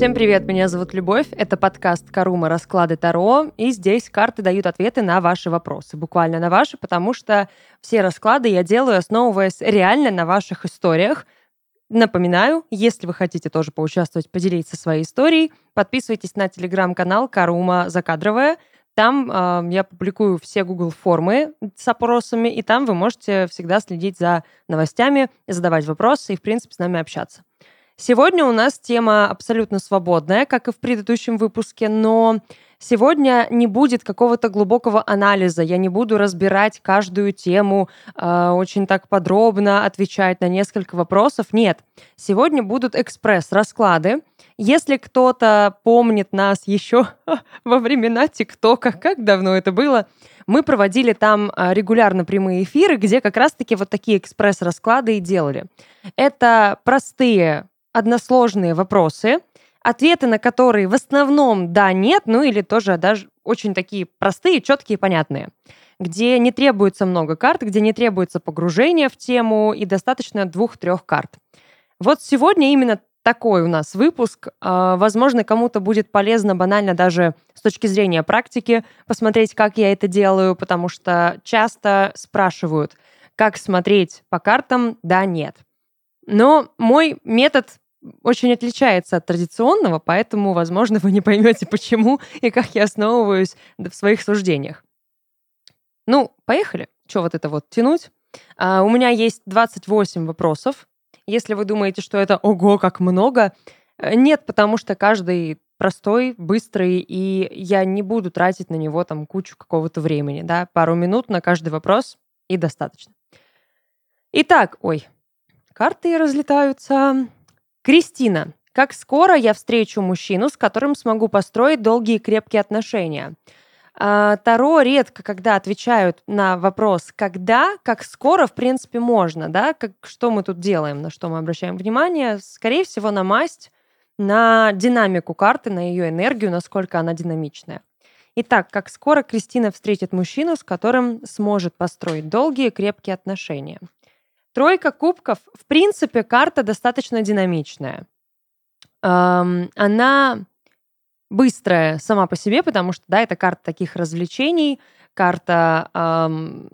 Всем привет, меня зовут Любовь, это подкаст Карума Расклады Таро, и здесь карты дают ответы на ваши вопросы, буквально на ваши, потому что все расклады я делаю, основываясь реально на ваших историях. Напоминаю, если вы хотите тоже поучаствовать, поделиться своей историей, подписывайтесь на телеграм-канал Карума Закадровая, там э, я публикую все Google формы с опросами, и там вы можете всегда следить за новостями, задавать вопросы и, в принципе, с нами общаться. Сегодня у нас тема абсолютно свободная, как и в предыдущем выпуске, но сегодня не будет какого-то глубокого анализа. Я не буду разбирать каждую тему, э, очень так подробно отвечать на несколько вопросов. Нет, сегодня будут экспресс-расклады. Если кто-то помнит нас еще во времена ТикТока, как давно это было, мы проводили там а, регулярно прямые эфиры, где как раз-таки вот такие экспресс-расклады и делали. Это простые односложные вопросы, ответы на которые в основном да, нет, ну или тоже даже очень такие простые, четкие, понятные, где не требуется много карт, где не требуется погружение в тему и достаточно двух-трех карт. Вот сегодня именно такой у нас выпуск. А, возможно, кому-то будет полезно банально даже с точки зрения практики посмотреть, как я это делаю, потому что часто спрашивают, как смотреть по картам, да, нет. Но мой метод очень отличается от традиционного, поэтому, возможно, вы не поймете, почему и как я основываюсь в своих суждениях. Ну, поехали. Что вот это вот тянуть? А, у меня есть 28 вопросов. Если вы думаете, что это ого, как много, э, нет, потому что каждый простой, быстрый, и я не буду тратить на него там кучу какого-то времени, да, пару минут на каждый вопрос и достаточно. Итак, ой, карты разлетаются. Кристина. Как скоро я встречу мужчину, с которым смогу построить долгие и крепкие отношения? А, Таро редко, когда отвечают на вопрос «когда?», как скоро, в принципе, можно, да? Как, что мы тут делаем, на что мы обращаем внимание? Скорее всего, на масть, на динамику карты, на ее энергию, насколько она динамичная. Итак, как скоро Кристина встретит мужчину, с которым сможет построить долгие крепкие отношения? Тройка кубков, в принципе, карта достаточно динамичная. Она быстрая сама по себе, потому что, да, это карта таких развлечений, карта эм,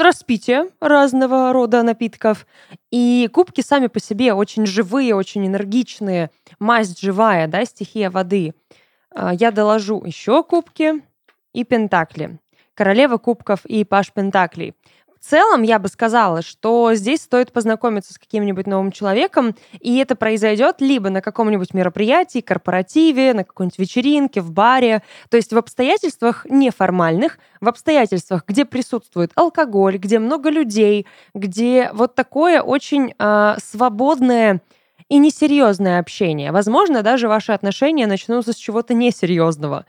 распития разного рода напитков. И кубки сами по себе очень живые, очень энергичные, масть живая, да, стихия воды. Э, я доложу еще кубки и пентакли. Королева кубков и паш пентаклей целом я бы сказала, что здесь стоит познакомиться с каким-нибудь новым человеком, и это произойдет либо на каком-нибудь мероприятии, корпоративе, на какой-нибудь вечеринке, в баре, то есть в обстоятельствах неформальных, в обстоятельствах, где присутствует алкоголь, где много людей, где вот такое очень э, свободное и несерьезное общение. Возможно, даже ваши отношения начнутся с чего-то несерьезного,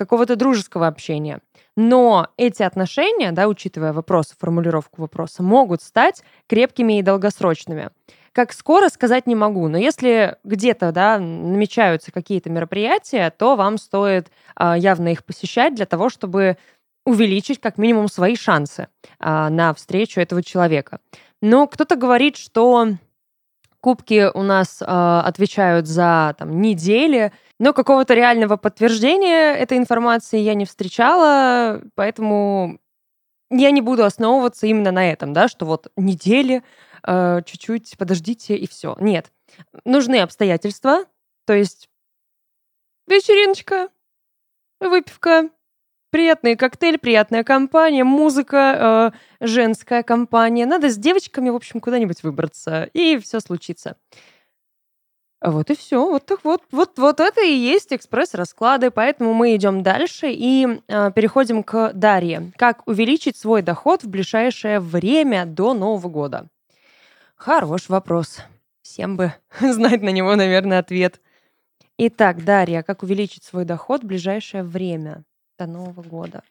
какого-то дружеского общения. Но эти отношения, да, учитывая вопрос, формулировку вопроса, могут стать крепкими и долгосрочными. Как скоро сказать не могу, но если где-то да, намечаются какие-то мероприятия, то вам стоит а, явно их посещать для того, чтобы увеличить как минимум свои шансы а, на встречу этого человека. Но кто-то говорит, что кубки у нас а, отвечают за там, недели, но какого-то реального подтверждения этой информации я не встречала, поэтому я не буду основываться именно на этом, да, что вот недели, э, чуть-чуть подождите и все. Нет. Нужны обстоятельства, то есть вечериночка, выпивка, приятный коктейль, приятная компания, музыка, э, женская компания. Надо с девочками, в общем, куда-нибудь выбраться, и все случится. Вот и все. Вот так вот. Вот, вот это и есть экспресс-расклады. Поэтому мы идем дальше и э, переходим к Дарье. Как увеличить свой доход в ближайшее время до Нового года? Хорош вопрос. Всем бы знать на него, наверное, ответ. Итак, Дарья, как увеличить свой доход в ближайшее время до Нового года?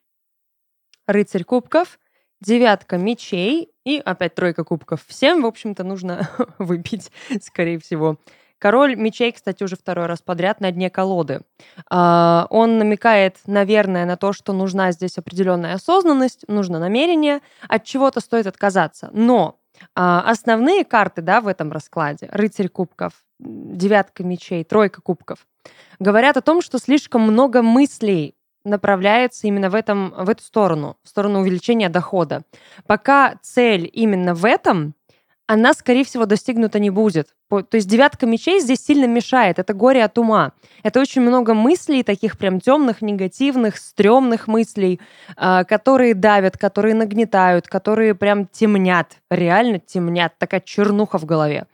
Рыцарь кубков, девятка мечей и опять тройка кубков. Всем, в общем-то, нужно выпить, скорее всего. Король мечей, кстати, уже второй раз подряд на дне колоды. А, он намекает, наверное, на то, что нужна здесь определенная осознанность, нужно намерение, от чего-то стоит отказаться. Но А, основные карты, да, в этом раскладе, рыцарь кубков, девятка мечей, тройка кубков, говорят о том, что слишком много мыслей направляется именно в, этом, в эту сторону, в сторону увеличения дохода. Пока цель именно в этом, она, скорее всего, достигнута не будет. То есть девятка мечей здесь сильно мешает. Это горе от ума. Это очень много мыслей, таких прям темных, негативных, стрёмных мыслей, а, которые давят, которые нагнетают, которые прям темнят, реально темнят. Такая чернуха в голове.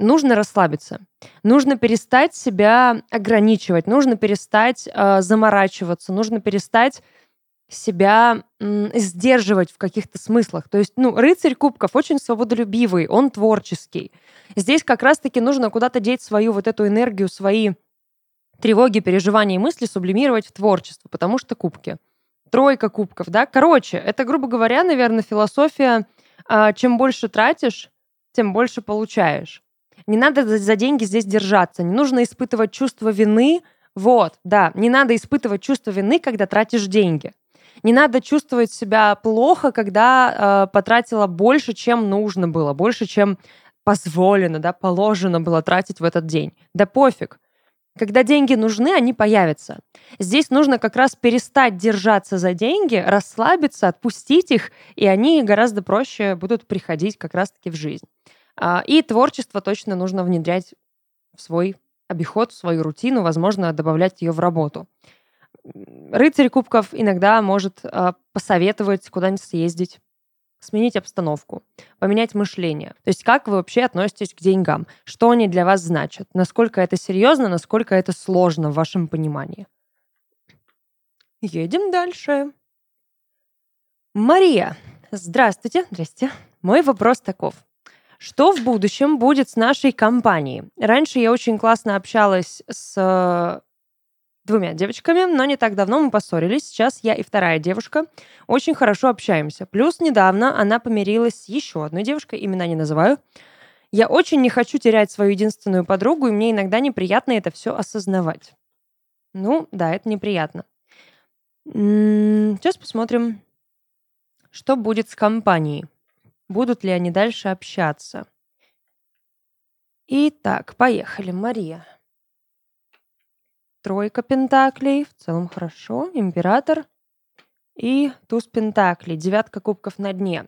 Нужно расслабиться. Нужно перестать себя ограничивать. Нужно перестать э, заморачиваться. Нужно перестать себя сдерживать в каких-то смыслах. То есть, ну, рыцарь кубков очень свободолюбивый, он творческий. Здесь как раз-таки нужно куда-то деть свою вот эту энергию, свои тревоги, переживания и мысли сублимировать в творчество, потому что кубки. Тройка кубков, да? Короче, это, грубо говоря, наверное, философия, а, чем больше тратишь, тем больше получаешь. Не надо за деньги здесь держаться, не нужно испытывать чувство вины, вот, да, не надо испытывать чувство вины, когда тратишь деньги. Не надо чувствовать себя плохо, когда э, потратила больше, чем нужно было, больше, чем позволено, да, положено было тратить в этот день. Да пофиг. Когда деньги нужны, они появятся. Здесь нужно как раз перестать держаться за деньги, расслабиться, отпустить их, и они гораздо проще будут приходить как раз-таки в жизнь. А, и творчество точно нужно внедрять в свой обиход, в свою рутину, возможно, добавлять ее в работу рыцарь кубков иногда может э, посоветовать куда-нибудь съездить, сменить обстановку, поменять мышление. То есть как вы вообще относитесь к деньгам? Что они для вас значат? Насколько это серьезно, насколько это сложно в вашем понимании? Едем дальше. Мария. Здравствуйте. Здрасте. Мой вопрос таков. Что в будущем будет с нашей компанией? Раньше я очень классно общалась с двумя девочками, но не так давно мы поссорились. Сейчас я и вторая девушка очень хорошо общаемся. Плюс недавно она помирилась с еще одной девушкой, имена не называю. Я очень не хочу терять свою единственную подругу, и мне иногда неприятно это все осознавать. Ну, да, это неприятно. Сейчас посмотрим, что будет с компанией. Будут ли они дальше общаться. Итак, поехали, Мария. Тройка пентаклей, в целом хорошо. Император и туз пентаклей, девятка кубков на дне.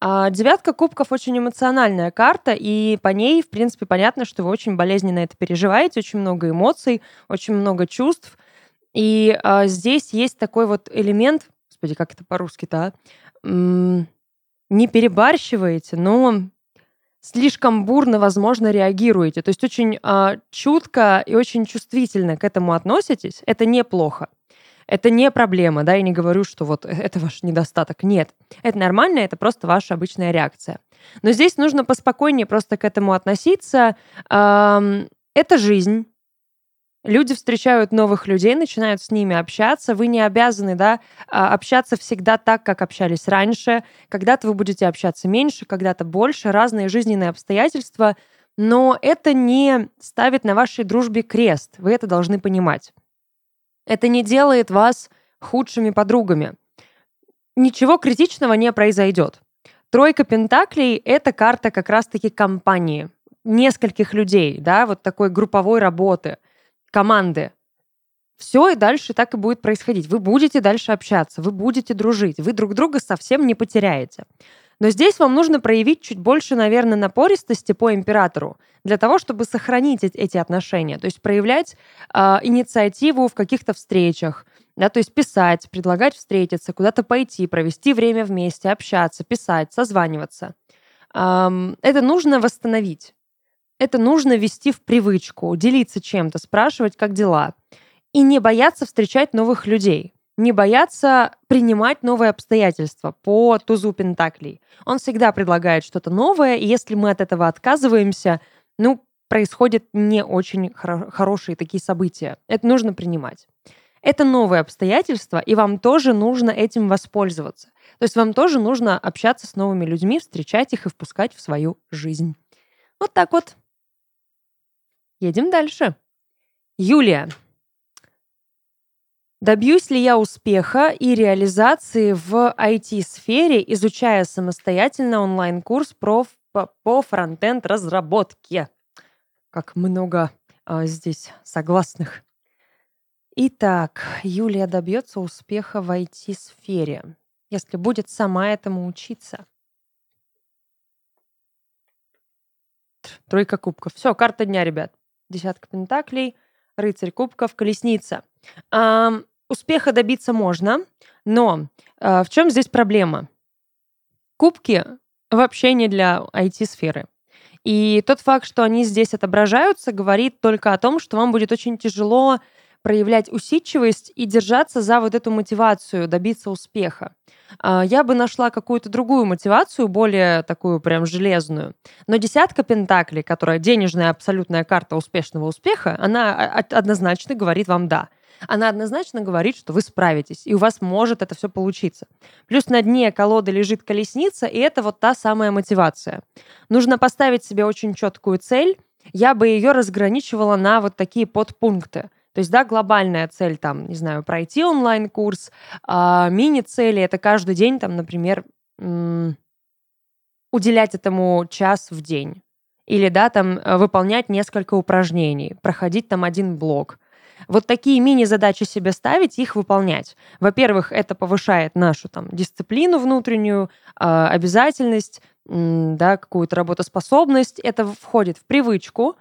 А девятка кубков очень эмоциональная карта, и по ней, в принципе, понятно, что вы очень болезненно это переживаете, очень много эмоций, очень много чувств. И а, здесь есть такой вот элемент, господи, как это по-русски-то, а? не перебарщиваете, но слишком бурно, возможно, реагируете. То есть очень э, чутко и очень чувствительно к этому относитесь. Это неплохо. Это не проблема, да, я не говорю, что вот это ваш недостаток. Нет, это нормально, это просто ваша обычная реакция. Но здесь нужно поспокойнее просто к этому относиться. Эм, это жизнь, Люди встречают новых людей, начинают с ними общаться. Вы не обязаны да, а, общаться всегда так, как общались раньше. Когда-то вы будете общаться меньше, когда-то больше. Разные жизненные обстоятельства. Но это не ставит на вашей дружбе крест. Вы это должны понимать. Это не делает вас худшими подругами. Ничего критичного не произойдет. Тройка Пентаклей — это карта как раз-таки компании, нескольких людей, да, вот такой групповой работы — команды. Все и дальше так и будет происходить. Вы будете дальше общаться, вы будете дружить, вы друг друга совсем не потеряете. Но здесь вам нужно проявить чуть больше, наверное, напористости по императору для того, чтобы сохранить эти отношения. То есть проявлять э, инициативу в каких-то встречах, да, то есть писать, предлагать встретиться, куда-то пойти, провести время вместе, общаться, писать, созваниваться. Эм, это нужно восстановить это нужно вести в привычку, делиться чем-то, спрашивать, как дела. И не бояться встречать новых людей. Не бояться принимать новые обстоятельства по тузу Пентаклей. Он всегда предлагает что-то новое, и если мы от этого отказываемся, ну, происходят не очень хоро- хорошие такие события. Это нужно принимать. Это новые обстоятельства, и вам тоже нужно этим воспользоваться. То есть вам тоже нужно общаться с новыми людьми, встречать их и впускать в свою жизнь. Вот так вот. Едем дальше. Юлия. Добьюсь ли я успеха и реализации в IT-сфере, изучая самостоятельно онлайн-курс про, по, по фронтенд разработке? Как много а, здесь согласных. Итак, Юлия добьется успеха в IT-сфере, если будет сама этому учиться. Тройка кубков. Все, карта дня, ребят. Десятка пентаклей, рыцарь кубков, колесница. А, успеха добиться можно, но а, в чем здесь проблема? Кубки вообще не для IT-сферы. И тот факт, что они здесь отображаются, говорит только о том, что вам будет очень тяжело проявлять усидчивость и держаться за вот эту мотивацию, добиться успеха. А, я бы нашла какую-то другую мотивацию, более такую прям железную. Но десятка пентаклей, которая денежная абсолютная карта успешного успеха, она однозначно говорит вам «да» она однозначно говорит, что вы справитесь, и у вас может это все получиться. Плюс на дне колоды лежит колесница, и это вот та самая мотивация. Нужно поставить себе очень четкую цель. Я бы ее разграничивала на вот такие подпункты. То есть, да, глобальная цель, там, не знаю, пройти онлайн-курс, а мини-цели — это каждый день, там, например, уделять этому час в день. Или, да, там, э, выполнять несколько упражнений, проходить там один блок. Вот такие мини-задачи себе ставить, их выполнять. Во-первых, это повышает нашу там дисциплину внутреннюю, а, обязательность, да, какую-то работоспособность. Это входит в привычку,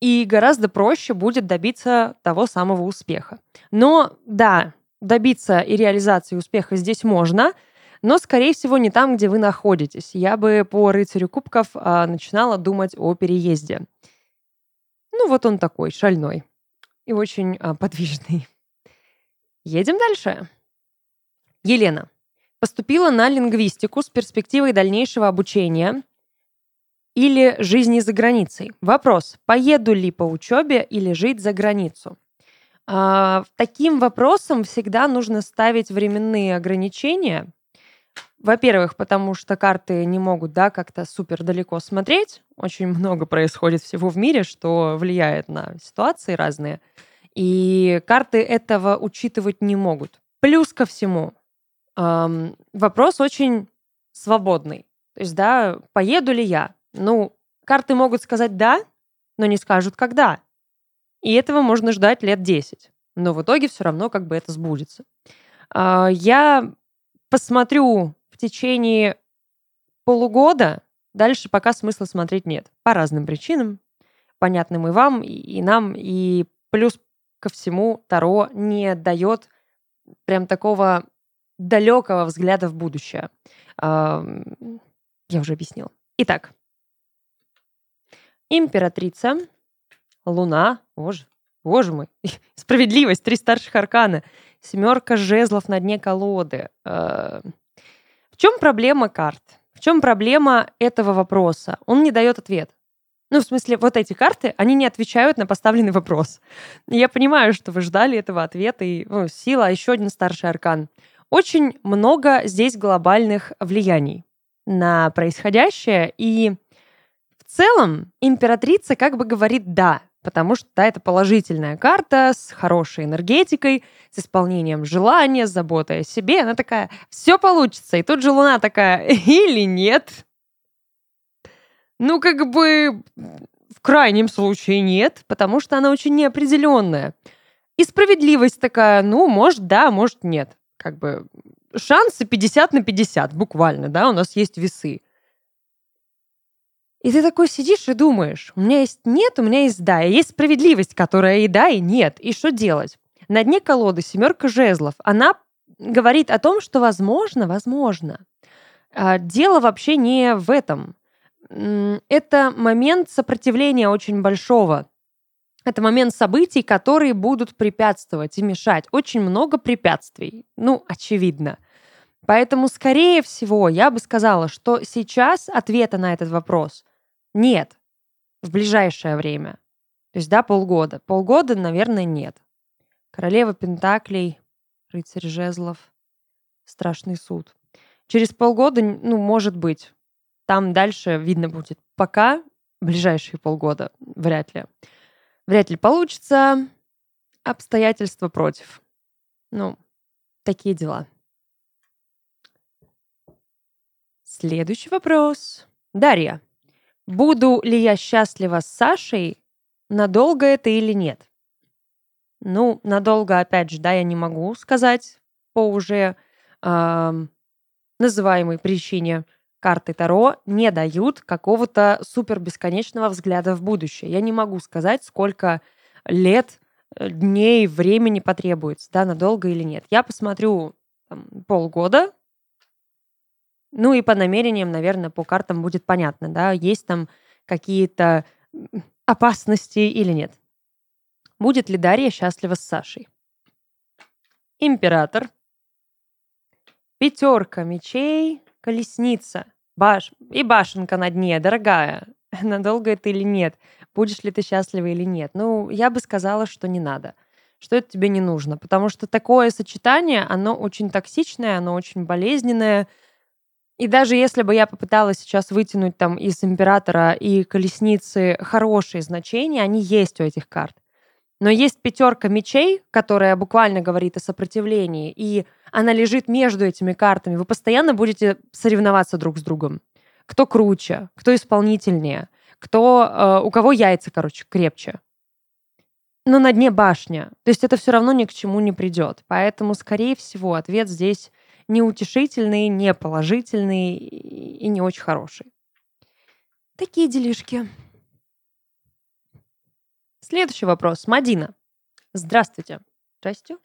и гораздо проще будет добиться того самого успеха. Но да, добиться и реализации успеха здесь можно, но, скорее всего, не там, где вы находитесь. Я бы по рыцарю кубков а, начинала думать о переезде. Ну, вот он такой, шальной и очень а, подвижный. Едем дальше. Елена. Поступила на лингвистику с перспективой дальнейшего обучения или жизни за границей. Вопрос, поеду ли по учебе или жить за границу? А, таким вопросом всегда нужно ставить временные ограничения. Во-первых, потому что карты не могут да, как-то супер далеко смотреть. Очень много происходит всего в мире, что влияет на ситуации разные. И карты этого учитывать не могут. Плюс ко всему, эм, вопрос очень свободный. То есть, да, поеду ли я? Ну, карты могут сказать «да», но не скажут «когда». И этого можно ждать лет 10. Но в итоге все равно как бы это сбудется. Э, я посмотрю в течение полугода, дальше пока смысла смотреть нет. По разным причинам, понятным и вам, и нам. И плюс ко всему Таро не дает прям такого далекого взгляда в будущее. Я уже объяснила. Итак, императрица, луна, боже, боже мой, справедливость, три старших аркана, семерка жезлов на дне колоды. В чем проблема карт? В чем проблема этого вопроса? Он не дает ответ. Ну, в смысле, вот эти карты, они не отвечают на поставленный вопрос. Я понимаю, что вы ждали этого ответа, и ну, сила, еще один старший аркан. Очень много здесь глобальных влияний на происходящее, и в целом императрица как бы говорит «да», потому что да, это положительная карта с хорошей энергетикой, с исполнением желания, с заботой о себе. Она такая «все получится», и тут же Луна такая «или нет», ну, как бы в крайнем случае нет, потому что она очень неопределенная. И справедливость такая, ну, может, да, может, нет. Как бы шансы 50 на 50, буквально, да, у нас есть весы. И ты такой сидишь и думаешь, у меня есть нет, у меня есть да, и есть справедливость, которая и да, и нет. И что делать? На дне колоды семерка жезлов. Она говорит о том, что возможно, возможно. А, дело вообще не в этом это момент сопротивления очень большого. Это момент событий, которые будут препятствовать и мешать. Очень много препятствий. Ну, очевидно. Поэтому, скорее всего, я бы сказала, что сейчас ответа на этот вопрос нет в ближайшее время. То есть, да, полгода. Полгода, наверное, нет. Королева Пентаклей, рыцарь жезлов, страшный суд. Через полгода, ну, может быть, там дальше видно будет. Пока ближайшие полгода вряд ли. Вряд ли получится. Обстоятельства против. Ну, такие дела. Следующий вопрос. Дарья. Буду ли я счастлива с Сашей? Надолго это или нет? Ну, надолго, опять же, да, я не могу сказать по уже э, называемой причине карты Таро не дают какого-то супер бесконечного взгляда в будущее. Я не могу сказать, сколько лет, э, дней, времени потребуется, да, надолго или нет. Я посмотрю там, полгода, ну и по намерениям, наверное, по картам будет понятно, да, есть там какие-то опасности или нет. Будет ли Дарья счастлива с Сашей? Император. Пятерка мечей, колесница, баш и башенка на дне, дорогая. Надолго это или нет? Будешь ли ты счастлива или нет? Ну, я бы сказала, что не надо что это тебе не нужно. Потому что такое сочетание, оно очень токсичное, оно очень болезненное, и даже если бы я попыталась сейчас вытянуть там из императора и колесницы хорошие значения, они есть у этих карт. Но есть пятерка мечей, которая буквально говорит о сопротивлении, и она лежит между этими картами. Вы постоянно будете соревноваться друг с другом. Кто круче, кто исполнительнее, кто, э, у кого яйца, короче, крепче. Но на дне башня. То есть это все равно ни к чему не придет. Поэтому, скорее всего, ответ здесь неутешительный, не положительный и не очень хороший. Такие делишки. Следующий вопрос. Мадина. Здравствуйте. Здрасте.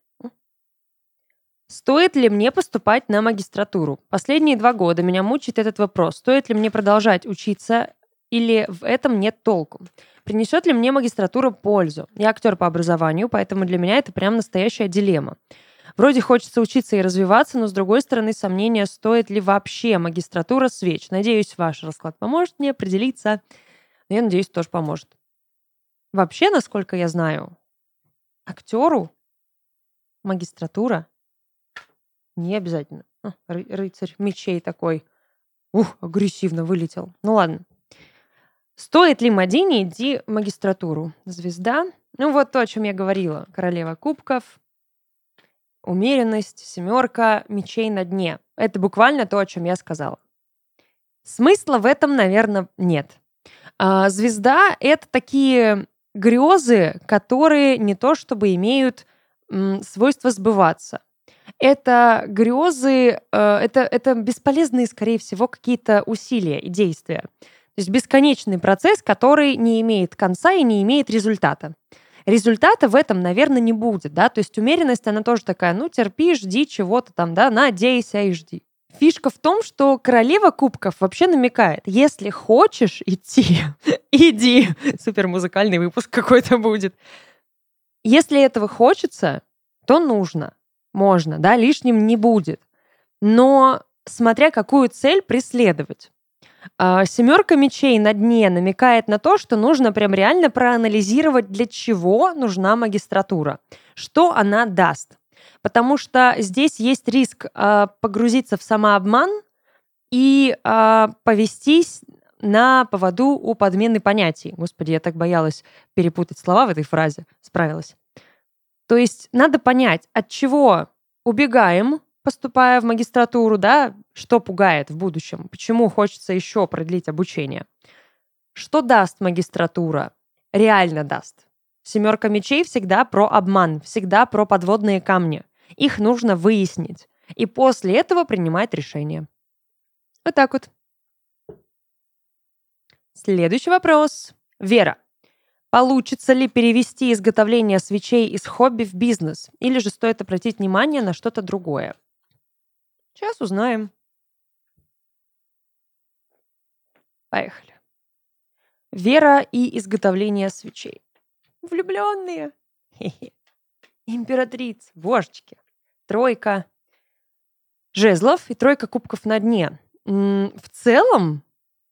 Стоит ли мне поступать на магистратуру? Последние два года меня мучает этот вопрос. Стоит ли мне продолжать учиться или в этом нет толку? Принесет ли мне магистратура пользу? Я актер по образованию, поэтому для меня это прям настоящая дилемма. Вроде хочется учиться и развиваться, но с другой стороны сомнения, стоит ли вообще магистратура свеч. Надеюсь, ваш расклад поможет мне определиться. Я надеюсь, тоже поможет. Вообще, насколько я знаю, актеру магистратура не обязательно. А, ры- рыцарь мечей такой. Ух, агрессивно вылетел. Ну ладно. Стоит ли Мадине идти в магистратуру? Звезда. Ну вот то, о чем я говорила. Королева кубков, умеренность, семерка, мечей на дне. Это буквально то, о чем я сказала. Смысла в этом, наверное, нет. А, звезда — это такие грезы, которые не то чтобы имеют свойство сбываться. Это грезы, э, это, это бесполезные, скорее всего, какие-то усилия и действия. То есть бесконечный процесс, который не имеет конца и не имеет результата. Результата в этом, наверное, не будет, да, то есть умеренность, она тоже такая, ну, терпи, жди чего-то там, да, надейся и жди. Фишка в том, что королева кубков вообще намекает, если хочешь идти, иди. Супер музыкальный выпуск какой-то будет. Если этого хочется, то нужно, можно, да, лишним не будет. Но смотря какую цель преследовать. А, Семерка мечей на дне намекает на то, что нужно прям реально проанализировать, для чего нужна магистратура, что она даст. Потому что здесь есть риск э, погрузиться в самообман и э, повестись на поводу у подмены понятий. Господи, я так боялась перепутать слова в этой фразе. Справилась. То есть надо понять, от чего убегаем, поступая в магистратуру, да, что пугает в будущем, почему хочется еще продлить обучение. Что даст магистратура? Реально даст. Семерка мечей всегда про обман, всегда про подводные камни. Их нужно выяснить. И после этого принимать решение. Вот так вот. Следующий вопрос. Вера. Получится ли перевести изготовление свечей из хобби в бизнес? Или же стоит обратить внимание на что-то другое? Сейчас узнаем. Поехали. Вера и изготовление свечей. Влюбленные. Императрица. Божечки. Тройка жезлов и тройка кубков на дне. В целом,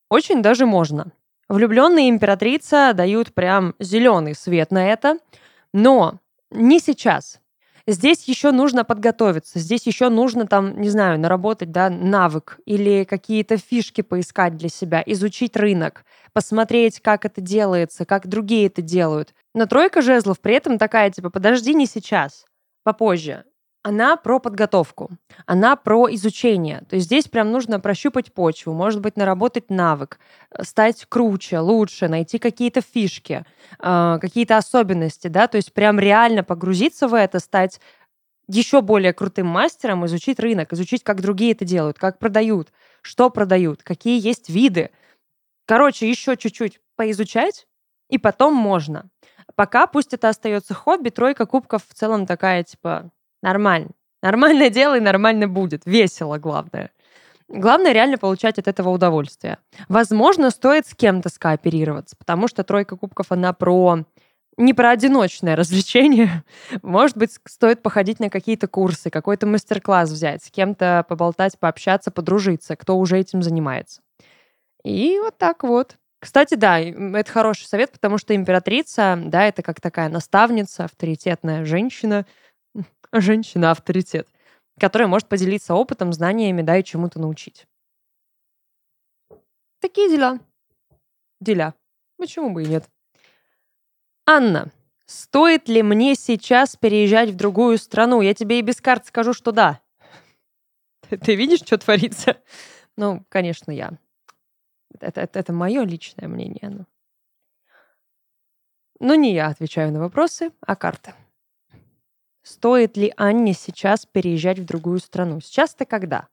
очень даже можно. Влюбленные императрица дают прям зеленый свет на это, но не сейчас. Здесь еще нужно подготовиться, здесь еще нужно там, не знаю, наработать, да, навык или какие-то фишки поискать для себя, изучить рынок, посмотреть, как это делается, как другие это делают. Но тройка жезлов при этом такая, типа, подожди, не сейчас, попозже. Она про подготовку, она про изучение. То есть здесь прям нужно прощупать почву, может быть, наработать навык, э, стать круче, лучше, найти какие-то фишки, э, какие-то особенности, да, то есть прям реально погрузиться в это, стать еще более крутым мастером, изучить рынок, изучить, как другие это делают, как продают, что продают, какие есть виды. Короче, еще чуть-чуть поизучать, и потом можно. Пока пусть это остается хобби, тройка кубков в целом такая, типа, нормально. Нормальное дело и нормально будет. Весело, главное. Главное реально получать от этого удовольствие. Возможно, стоит с кем-то скооперироваться, потому что тройка кубков, она про не про одиночное развлечение. Может быть, стоит походить на какие-то курсы, какой-то мастер-класс взять, с кем-то поболтать, пообщаться, подружиться, кто уже этим занимается. И вот так вот. Кстати, да, это хороший совет, потому что императрица, да, это как такая наставница, авторитетная женщина, женщина-авторитет, которая может поделиться опытом, знаниями, да, и чему-то научить. Такие дела. Дела. Почему бы и нет? Анна, стоит ли мне сейчас переезжать в другую страну? Я тебе и без карт скажу, что да. Ты, ты видишь, что творится? Ну, конечно, я это, это, это мое личное мнение. Но... но не я отвечаю на вопросы, а карты. Стоит ли Анне сейчас переезжать в другую страну? Сейчас-то когда?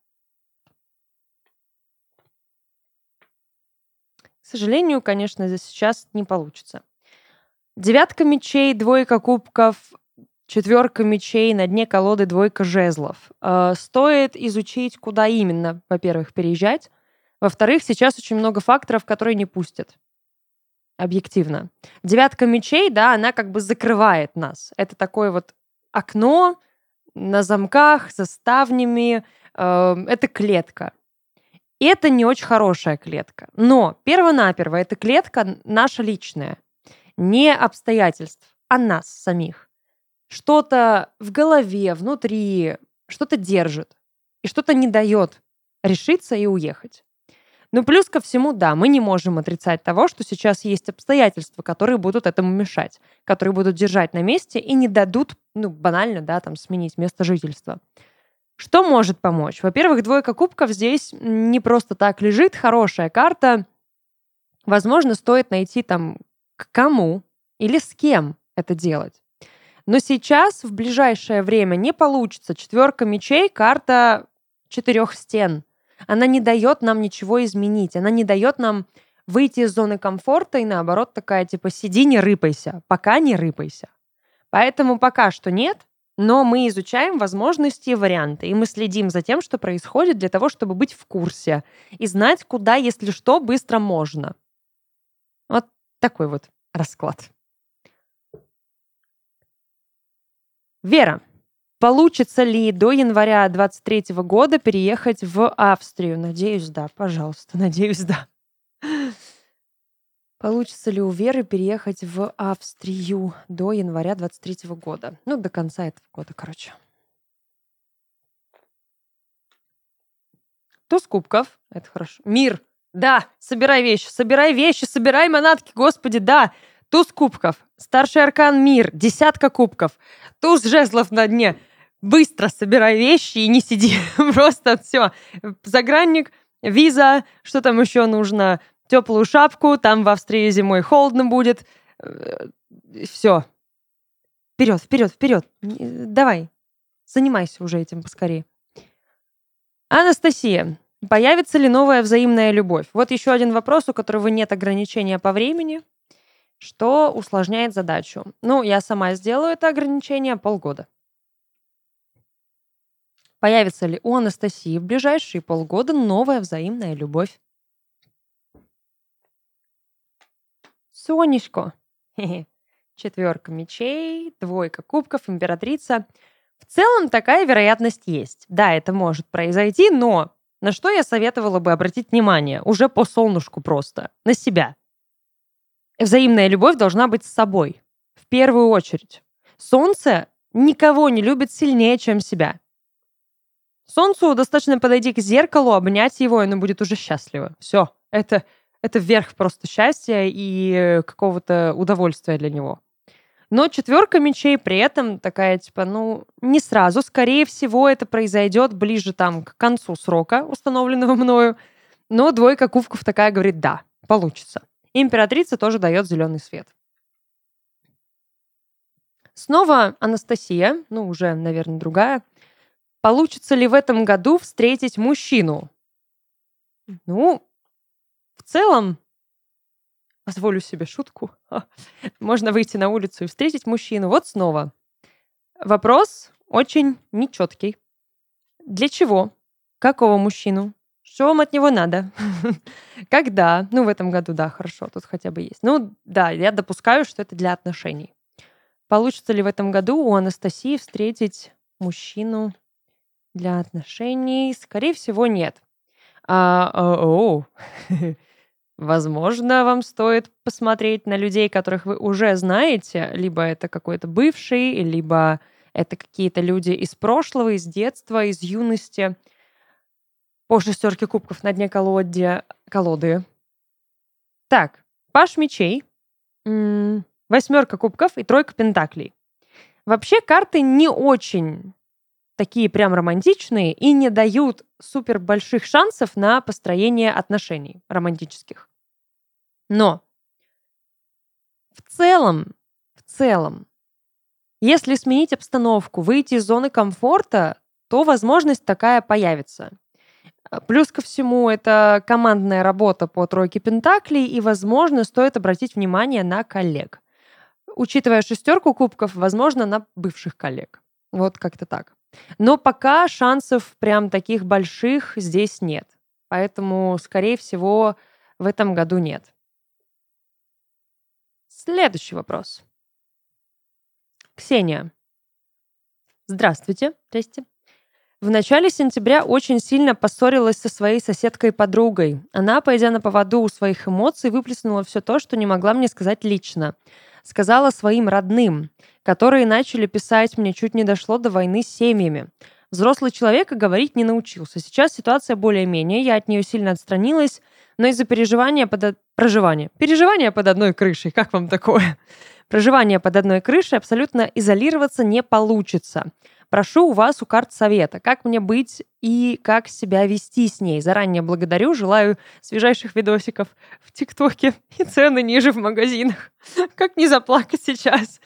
К сожалению, конечно, за сейчас не получится. Девятка мечей, двойка кубков, четверка мечей, на дне колоды двойка жезлов. Э, стоит изучить, куда именно, во-первых, переезжать, во-вторых, сейчас очень много факторов, которые не пустят. Объективно. Девятка мечей, да, она как бы закрывает нас. Это такое вот окно на замках, за ставнями. Э, это клетка. Это не очень хорошая клетка. Но перво-наперво эта клетка наша личная. Не обстоятельств, а нас самих. Что-то в голове, внутри, что-то держит. И что-то не дает решиться и уехать. Ну, плюс ко всему, да, мы не можем отрицать того, что сейчас есть обстоятельства, которые будут этому мешать, которые будут держать на месте и не дадут, ну, банально, да, там, сменить место жительства. Что может помочь? Во-первых, двойка кубков здесь не просто так лежит, хорошая карта. Возможно, стоит найти там к кому или с кем это делать. Но сейчас, в ближайшее время, не получится. Четверка мечей, карта четырех стен – она не дает нам ничего изменить. Она не дает нам выйти из зоны комфорта и наоборот такая типа сиди, не рыпайся, пока не рыпайся. Поэтому пока что нет, но мы изучаем возможности и варианты, и мы следим за тем, что происходит для того, чтобы быть в курсе и знать, куда, если что, быстро можно. Вот такой вот расклад. Вера, Получится ли до января 23 года переехать в Австрию? Надеюсь, да. Пожалуйста, надеюсь, да. Получится ли у Веры переехать в Австрию до января 23 года? Ну, до конца этого года, короче. Туз кубков. Это хорошо. Мир. Да, собирай вещи, собирай вещи, собирай манатки, господи, да. Туз кубков. Старший аркан мир. Десятка кубков. Туз жезлов на дне. Быстро собирай вещи и не сиди. Просто все. Загранник, виза, что там еще нужно? Теплую шапку, там в Австрии зимой холодно будет. Э, все. Вперед, вперед, вперед. Давай. Занимайся уже этим поскорее. Анастасия. Появится ли новая взаимная любовь? Вот еще один вопрос, у которого нет ограничения по времени. Что усложняет задачу? Ну, я сама сделаю это ограничение полгода. Появится ли у Анастасии в ближайшие полгода новая взаимная любовь? Сонечко. Четверка мечей, двойка кубков, императрица. В целом такая вероятность есть. Да, это может произойти, но на что я советовала бы обратить внимание? Уже по солнышку просто. На себя. Взаимная любовь должна быть с собой. В первую очередь. Солнце никого не любит сильнее, чем себя. Солнцу достаточно подойти к зеркалу, обнять его, и оно будет уже счастливо. Все. Это, это верх просто счастья и какого-то удовольствия для него. Но четверка мечей при этом такая, типа, ну, не сразу. Скорее всего, это произойдет ближе там к концу срока, установленного мною. Но двойка кубков такая говорит, да, получится. Императрица тоже дает зеленый свет. Снова Анастасия, ну, уже, наверное, другая. Получится ли в этом году встретить мужчину? Ну, в целом, позволю себе шутку. Можно выйти на улицу и встретить мужчину. Вот снова. Вопрос очень нечеткий. Для чего? Какого мужчину? Что вам от него надо? Когда? Ну, в этом году, да, хорошо, тут хотя бы есть. Ну, да, я допускаю, что это для отношений. Получится ли в этом году у Анастасии встретить мужчину для отношений? Скорее всего, нет. А, о, о. Возможно, вам стоит посмотреть на людей, которых вы уже знаете, либо это какой-то бывший, либо это какие-то люди из прошлого, из детства, из юности. По шестерке кубков на дне колоде, колоды. Так, паш мечей, восьмерка кубков и тройка пентаклей. Вообще карты не очень такие прям романтичные и не дают супер больших шансов на построение отношений романтических. Но в целом, в целом, если сменить обстановку, выйти из зоны комфорта, то возможность такая появится. Плюс ко всему, это командная работа по тройке пентаклей, и, возможно, стоит обратить внимание на коллег. Учитывая шестерку кубков, возможно, на бывших коллег. Вот как-то так. Но пока шансов прям таких больших здесь нет. Поэтому, скорее всего, в этом году нет. Следующий вопрос. Ксения. Здравствуйте. Здрасте. В начале сентября очень сильно поссорилась со своей соседкой-подругой. Она, пойдя на поводу у своих эмоций, выплеснула все то, что не могла мне сказать лично. Сказала своим родным которые начали писать мне, чуть не дошло до войны с семьями. Взрослый человек и говорить не научился. Сейчас ситуация более-менее, я от нее сильно отстранилась, но из-за переживания под... Проживания. Переживания под одной крышей, как вам такое? Проживание под одной крышей абсолютно изолироваться не получится. Прошу у вас у карт совета, как мне быть и как себя вести с ней. Заранее благодарю, желаю свежайших видосиков в ТикТоке и цены ниже в магазинах. Как не заплакать сейчас?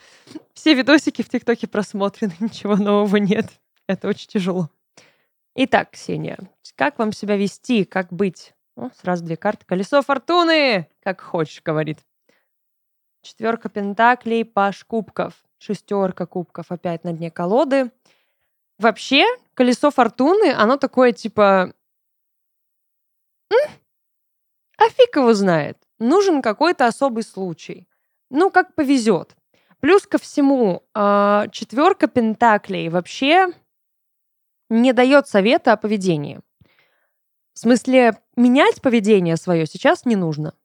Все видосики в ТикТоке просмотрены, ничего нового нет. Это очень тяжело. Итак, Ксения, как вам себя вести, как быть? О, сразу две карты. Колесо фортуны, как хочешь, говорит. Четверка пентаклей, паш кубков. Шестерка кубков опять на дне колоды. Вообще, колесо фортуны, оно такое типа... А фиг его знает. Нужен какой-то особый случай. Ну, как повезет. Плюс ко всему, а, четверка пентаклей вообще не дает совета о поведении. В смысле, менять поведение свое сейчас не нужно.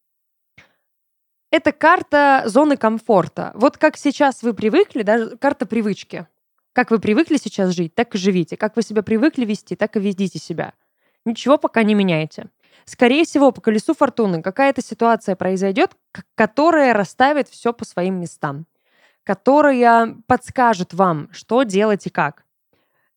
Это карта зоны комфорта. Вот как сейчас вы привыкли, даже карта привычки. Как вы привыкли сейчас жить, так и живите. Как вы себя привыкли вести, так и ведите себя. Ничего пока не меняйте. Скорее всего, по колесу фортуны какая-то ситуация произойдет, которая расставит все по своим местам которая подскажет вам, что делать и как.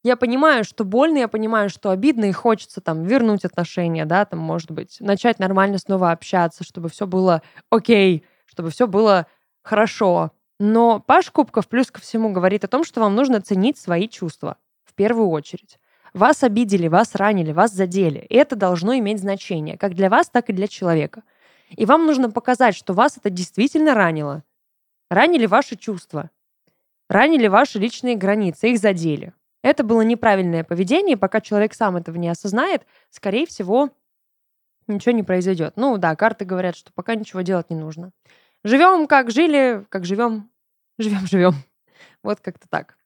Я понимаю, что больно, я понимаю, что обидно, и хочется там вернуть отношения, да, там, может быть, начать нормально снова общаться, чтобы все было окей, чтобы все было хорошо. Но Паш Кубков плюс ко всему говорит о том, что вам нужно ценить свои чувства в первую очередь. Вас обидели, вас ранили, вас задели. И это должно иметь значение как для вас, так и для человека. И вам нужно показать, что вас это действительно ранило, Ранили ваши чувства. Ранили ваши личные границы, их задели. Это было неправильное поведение, пока человек сам этого не осознает, скорее всего, ничего не произойдет. Ну да, карты говорят, что пока ничего делать не нужно. Живем, как жили, как живем, живем, живем. Вот как-то так.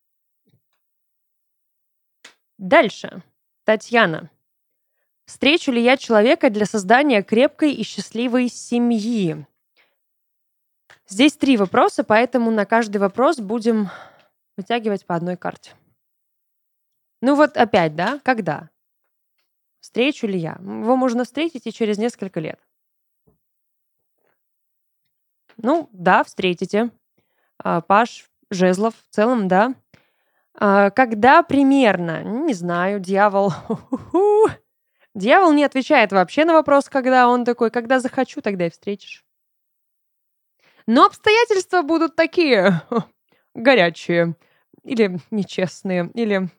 Дальше. Татьяна. Встречу ли я человека для создания крепкой и счастливой семьи? Здесь три вопроса, поэтому на каждый вопрос будем вытягивать по одной карте. Ну вот опять, да, когда? Встречу ли я? Его можно встретить и через несколько лет. Ну, да, встретите. А, Паш Жезлов в целом, да. А, когда примерно? Не знаю, дьявол. Дьявол не отвечает вообще на вопрос, когда он такой, когда захочу, тогда и встретишь. Но обстоятельства будут такие горячие, или нечестные, или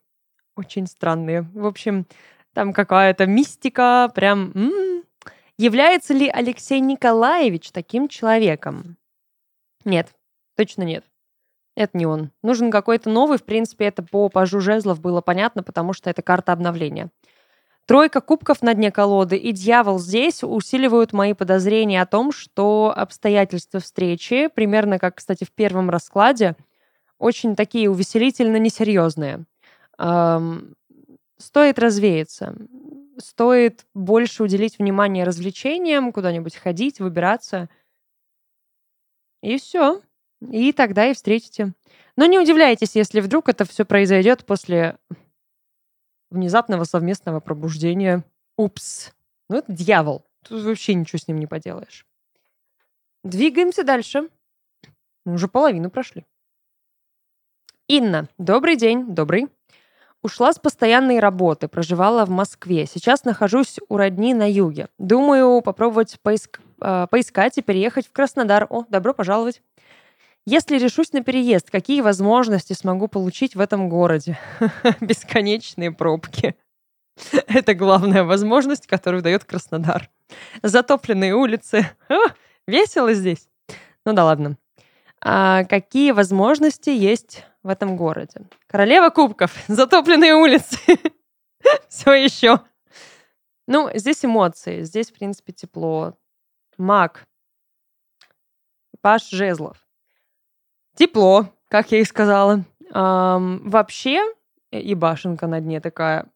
очень странные. В общем, там какая-то мистика, прям... М-м. Является ли Алексей Николаевич таким человеком? Нет, точно нет. Это не он. Нужен какой-то новый. В принципе, это по пажу жезлов было понятно, потому что это карта обновления. Тройка кубков на дне колоды и дьявол здесь усиливают мои подозрения о том, что обстоятельства встречи, примерно как, кстати, в первом раскладе, очень такие увеселительно несерьезные. Эм, стоит развеяться, стоит больше уделить внимание развлечениям, куда-нибудь ходить, выбираться. И все. И тогда и встретите. Но не удивляйтесь, если вдруг это все произойдет после внезапного совместного пробуждения. Упс. Ну, это дьявол. Тут вообще ничего с ним не поделаешь. Двигаемся дальше. Мы уже половину прошли. Инна. Добрый день. Добрый. Ушла с постоянной работы, проживала в Москве. Сейчас нахожусь у родни на юге. Думаю попробовать поиск... э, поискать и переехать в Краснодар. О, добро пожаловать. Если решусь на переезд, какие возможности смогу получить в этом городе? Бесконечные пробки. Это главная возможность, которую дает Краснодар. Затопленные улицы. весело здесь. Ну да ладно. А какие возможности есть в этом городе? Королева кубков, затопленные улицы. Все еще. Ну, здесь эмоции, здесь, в принципе, тепло. Маг. Паш Жезлов. Тепло, как я и сказала. Ам, вообще, и башенка на дне такая.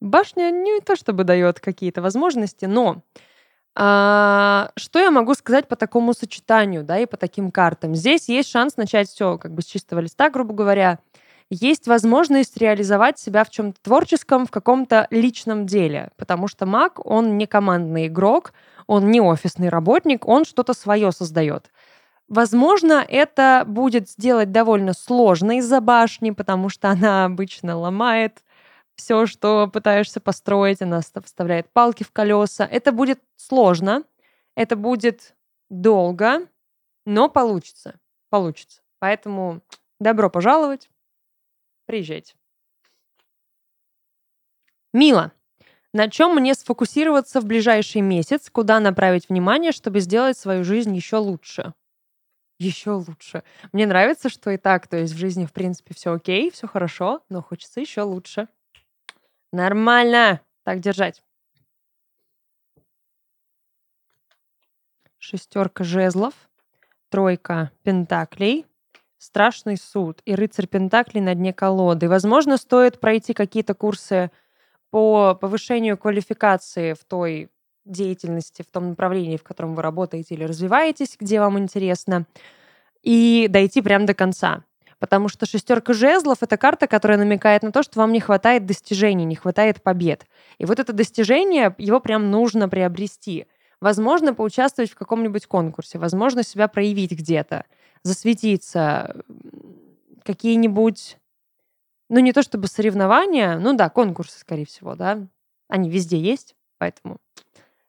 Башня не то чтобы дает какие-то возможности, но а, что я могу сказать по такому сочетанию, да, и по таким картам? Здесь есть шанс начать все как бы с чистого листа, грубо говоря. Есть возможность реализовать себя в чем-то творческом, в каком-то личном деле, потому что маг, он не командный игрок, он не офисный работник, он что-то свое создает. Возможно, это будет сделать довольно сложно из-за башни, потому что она обычно ломает все, что пытаешься построить, она вставляет палки в колеса. Это будет сложно, это будет долго, но получится. Получится. Поэтому добро пожаловать. Приезжайте. Мила. На чем мне сфокусироваться в ближайший месяц? Куда направить внимание, чтобы сделать свою жизнь еще лучше? еще лучше. Мне нравится, что и так, то есть в жизни, в принципе, все окей, все хорошо, но хочется еще лучше. Нормально. Так держать. Шестерка жезлов, тройка пентаклей, страшный суд и рыцарь пентаклей на дне колоды. Возможно, стоит пройти какие-то курсы по повышению квалификации в той деятельности, в том направлении, в котором вы работаете или развиваетесь, где вам интересно, и дойти прямо до конца. Потому что шестерка жезлов — это карта, которая намекает на то, что вам не хватает достижений, не хватает побед. И вот это достижение, его прям нужно приобрести. Возможно, поучаствовать в каком-нибудь конкурсе, возможно, себя проявить где-то, засветиться, какие-нибудь, ну не то чтобы соревнования, ну да, конкурсы, скорее всего, да, они везде есть, поэтому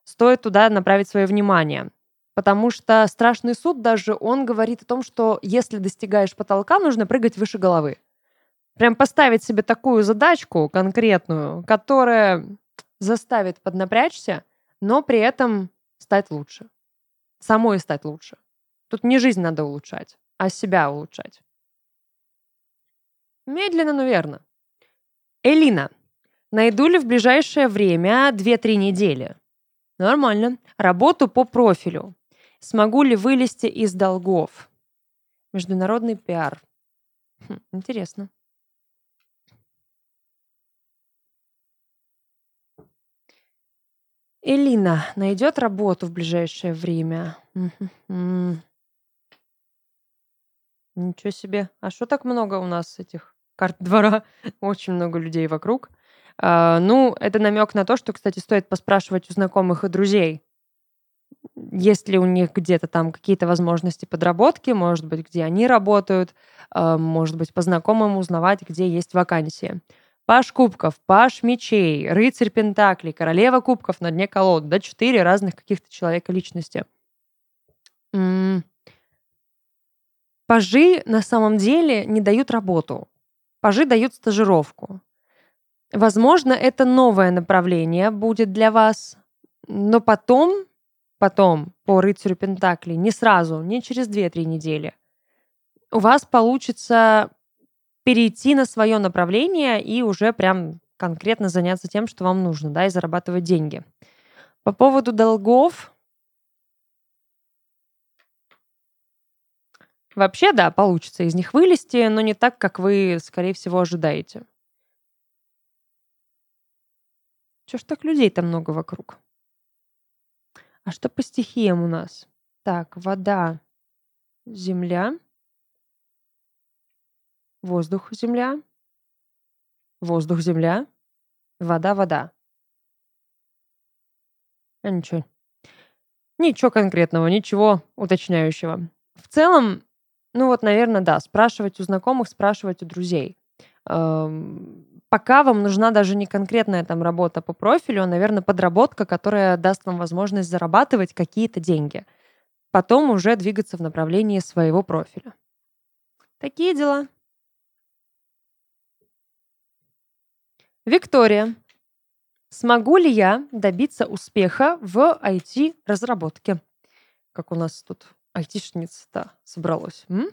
стоит туда направить свое внимание. Потому что страшный суд даже, он говорит о том, что если достигаешь потолка, нужно прыгать выше головы. Прям поставить себе такую задачку конкретную, которая заставит поднапрячься, но при этом стать лучше. Самой стать лучше. Тут не жизнь надо улучшать, а себя улучшать. Медленно, но верно. Элина. Найду ли в ближайшее время 2-3 недели? Нормально. Работу по профилю. Смогу ли вылезти из долгов? Международный пиар. Хм, интересно. Элина найдет работу в ближайшее время. Ничего себе. А что так много у нас этих карт двора? Очень много людей вокруг. А, ну, это намек на то, что, кстати, стоит поспрашивать у знакомых и друзей. Есть ли у них где-то там какие-то возможности подработки, может быть, где они работают, э, может быть, по знакомым узнавать, где есть вакансии. Паш кубков, паш мечей, рыцарь пентаклей, королева кубков на дне колод. Да, четыре разных каких-то человека личности. Пажи на самом деле не дают работу. Пажи дают стажировку. Возможно, это новое направление будет для вас, но потом, потом по рыцарю Пентакли, не сразу, не через 2-3 недели, у вас получится перейти на свое направление и уже прям конкретно заняться тем, что вам нужно, да, и зарабатывать деньги. По поводу долгов, Вообще, да, получится из них вылезти, но не так, как вы, скорее всего, ожидаете. Чё ж так людей-то много вокруг? А что по стихиям у нас? Так, вода, земля. Воздух, земля. Воздух, земля. Вода, вода. А ничего. Ничего конкретного, ничего уточняющего. В целом, ну вот, наверное, да, спрашивать у знакомых, спрашивать у друзей. Эм, пока вам нужна даже не конкретная там работа по профилю, а, наверное, подработка, которая даст вам возможность зарабатывать какие-то деньги. Потом уже двигаться в направлении своего профиля. Такие дела. Виктория. Смогу ли я добиться успеха в IT-разработке? Как у нас тут айтишниц-то собралось. М?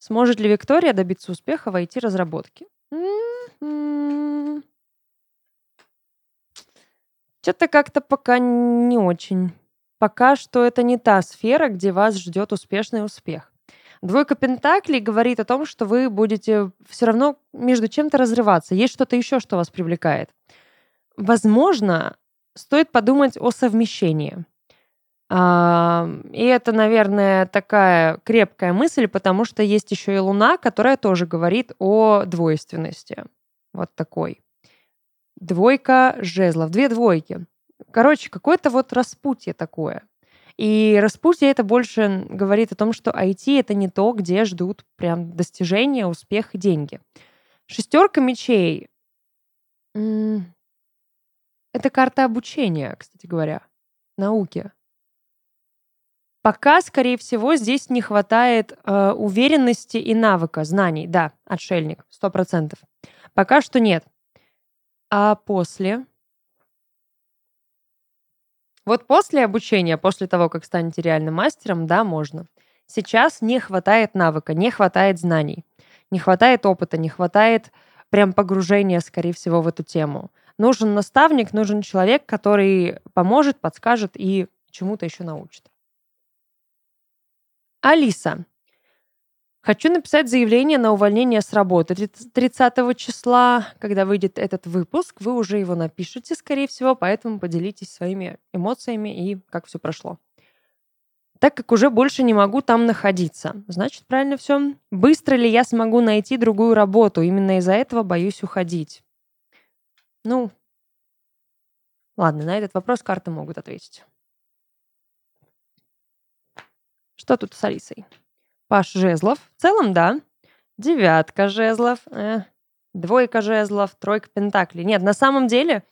Сможет ли Виктория добиться успеха в IT-разработке? Что-то как-то пока не очень. Пока что это не та сфера, где вас ждет успешный успех. Двойка Пентаклей говорит о том, что вы будете все равно между чем-то разрываться. Есть что-то еще, что вас привлекает. Возможно, стоит подумать о совмещении. И это, наверное, такая крепкая мысль, потому что есть еще и Луна, которая тоже говорит о двойственности. Вот такой. Двойка жезлов. Две двойки. Короче, какое-то вот распутье такое. И распутье это больше говорит о том, что IT это не то, где ждут прям достижения, успех и деньги. Шестерка мечей — это карта обучения, кстати говоря, науки. Пока, скорее всего, здесь не хватает э, уверенности и навыка, знаний. Да, отшельник, сто процентов. Пока что нет. А после вот после обучения, после того, как станете реальным мастером, да, можно. Сейчас не хватает навыка, не хватает знаний, не хватает опыта, не хватает прям погружения, скорее всего, в эту тему. Нужен наставник, нужен человек, который поможет, подскажет и чему-то еще научит. Алиса. Хочу написать заявление на увольнение с работы 30 числа, когда выйдет этот выпуск. Вы уже его напишете, скорее всего, поэтому поделитесь своими эмоциями и как все прошло. Так как уже больше не могу там находиться. Значит, правильно все. Быстро ли я смогу найти другую работу? Именно из-за этого боюсь уходить. Ну, ладно, на этот вопрос карты могут ответить. Что тут с Алисой? Паш жезлов. В целом, да. Девятка жезлов. Э, двойка жезлов. Тройка пентаклей. Нет, на самом деле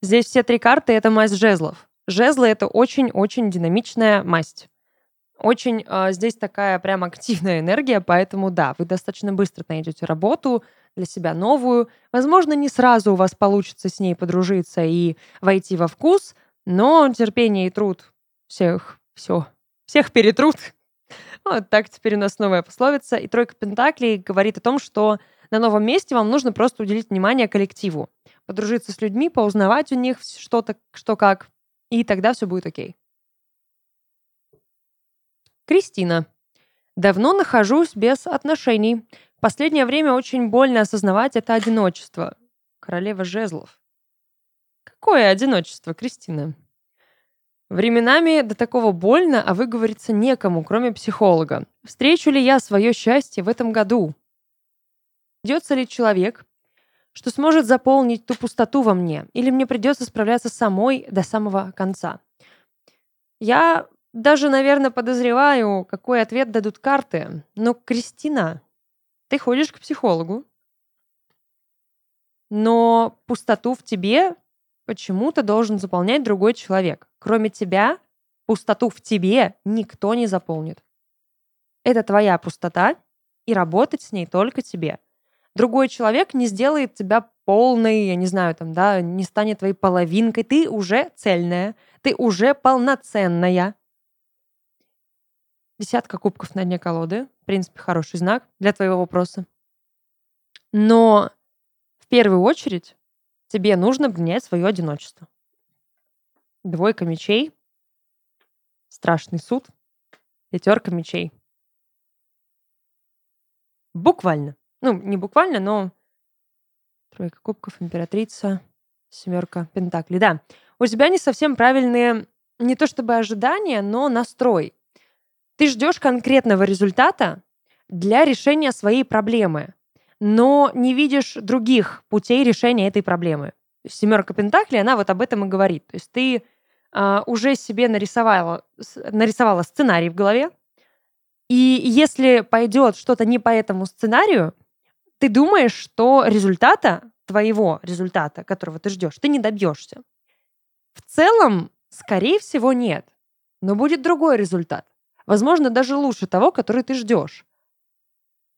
здесь все три карты — это масть жезлов. Жезлы — это очень-очень динамичная масть. Очень э, здесь такая прям активная энергия, поэтому да, вы достаточно быстро найдете работу для себя новую. Возможно, не сразу у вас получится с ней подружиться и войти во вкус, но терпение и труд всех, все, всех перетрут, вот так теперь у нас новая пословица. И тройка пентаклей говорит о том, что на новом месте вам нужно просто уделить внимание коллективу, подружиться с людьми, поузнавать у них что-то, что как, и тогда все будет окей. Кристина. Давно нахожусь без отношений. Последнее время очень больно осознавать это одиночество. Королева жезлов. Какое одиночество, Кристина? Временами до такого больно, а выговориться некому, кроме психолога. Встречу ли я свое счастье в этом году? Найдется ли человек, что сможет заполнить ту пустоту во мне, или мне придется справляться самой до самого конца. Я даже, наверное, подозреваю, какой ответ дадут карты. Но, Кристина, ты ходишь к психологу, но пустоту в тебе почему-то должен заполнять другой человек. Кроме тебя, пустоту в тебе никто не заполнит. Это твоя пустота, и работать с ней только тебе. Другой человек не сделает тебя полной, я не знаю, там, да, не станет твоей половинкой. Ты уже цельная, ты уже полноценная. Десятка кубков на дне колоды. В принципе, хороший знак для твоего вопроса. Но в первую очередь тебе нужно принять свое одиночество. Двойка мечей, страшный суд, пятерка мечей. Буквально. Ну, не буквально, но тройка кубков, императрица, семерка пентаклей. Да, у тебя не совсем правильные, не то чтобы ожидания, но настрой. Ты ждешь конкретного результата для решения своей проблемы, но не видишь других путей решения этой проблемы. Семерка Пентаклей, она вот об этом и говорит. То есть ты э, уже себе нарисовала, нарисовала сценарий в голове, и если пойдет что-то не по этому сценарию, ты думаешь, что результата, твоего результата, которого ты ждешь, ты не добьешься. В целом, скорее всего, нет. Но будет другой результат. Возможно, даже лучше того, который ты ждешь.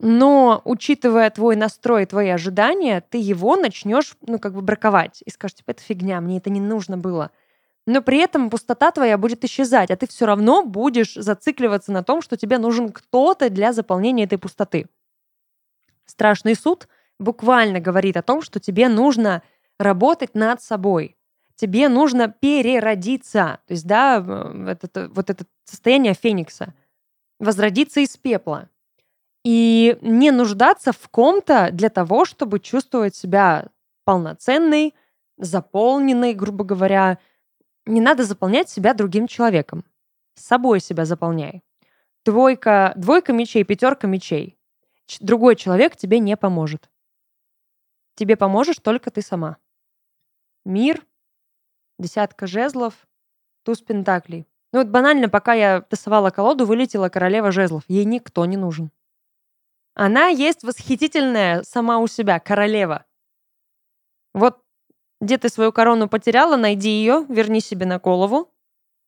Но, учитывая твой настрой, твои ожидания, ты его начнешь, ну, как бы браковать. И скажешь, типа, это фигня, мне это не нужно было. Но при этом пустота твоя будет исчезать, а ты все равно будешь зацикливаться на том, что тебе нужен кто-то для заполнения этой пустоты. Страшный суд буквально говорит о том, что тебе нужно работать над собой тебе нужно переродиться. То есть, да, это, вот это состояние феникса. Возродиться из пепла. И не нуждаться в ком-то для того, чтобы чувствовать себя полноценной, заполненной, грубо говоря. Не надо заполнять себя другим человеком. С собой себя заполняй. Двойка, двойка мечей, пятерка мечей. Другой человек тебе не поможет. Тебе поможешь только ты сама. Мир десятка жезлов, туз пентаклей. Ну вот банально, пока я тасовала колоду, вылетела королева жезлов. Ей никто не нужен. Она есть восхитительная сама у себя, королева. Вот где ты свою корону потеряла, найди ее, верни себе на голову,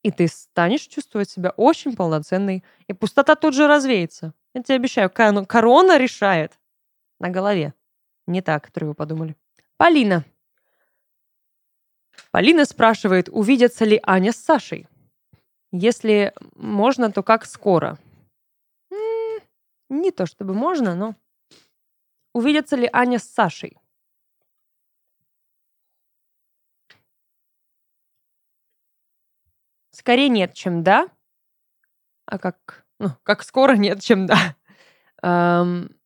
и ты станешь чувствовать себя очень полноценной. И пустота тут же развеется. Я тебе обещаю, корона решает. На голове. Не так, которые вы подумали. Полина, Полина спрашивает, увидятся ли Аня с Сашей. Если можно, то как скоро? Не то чтобы можно, но... Увидятся ли Аня с Сашей? Скорее нет, чем да. А как... Ну, как скоро нет, чем да. Эм,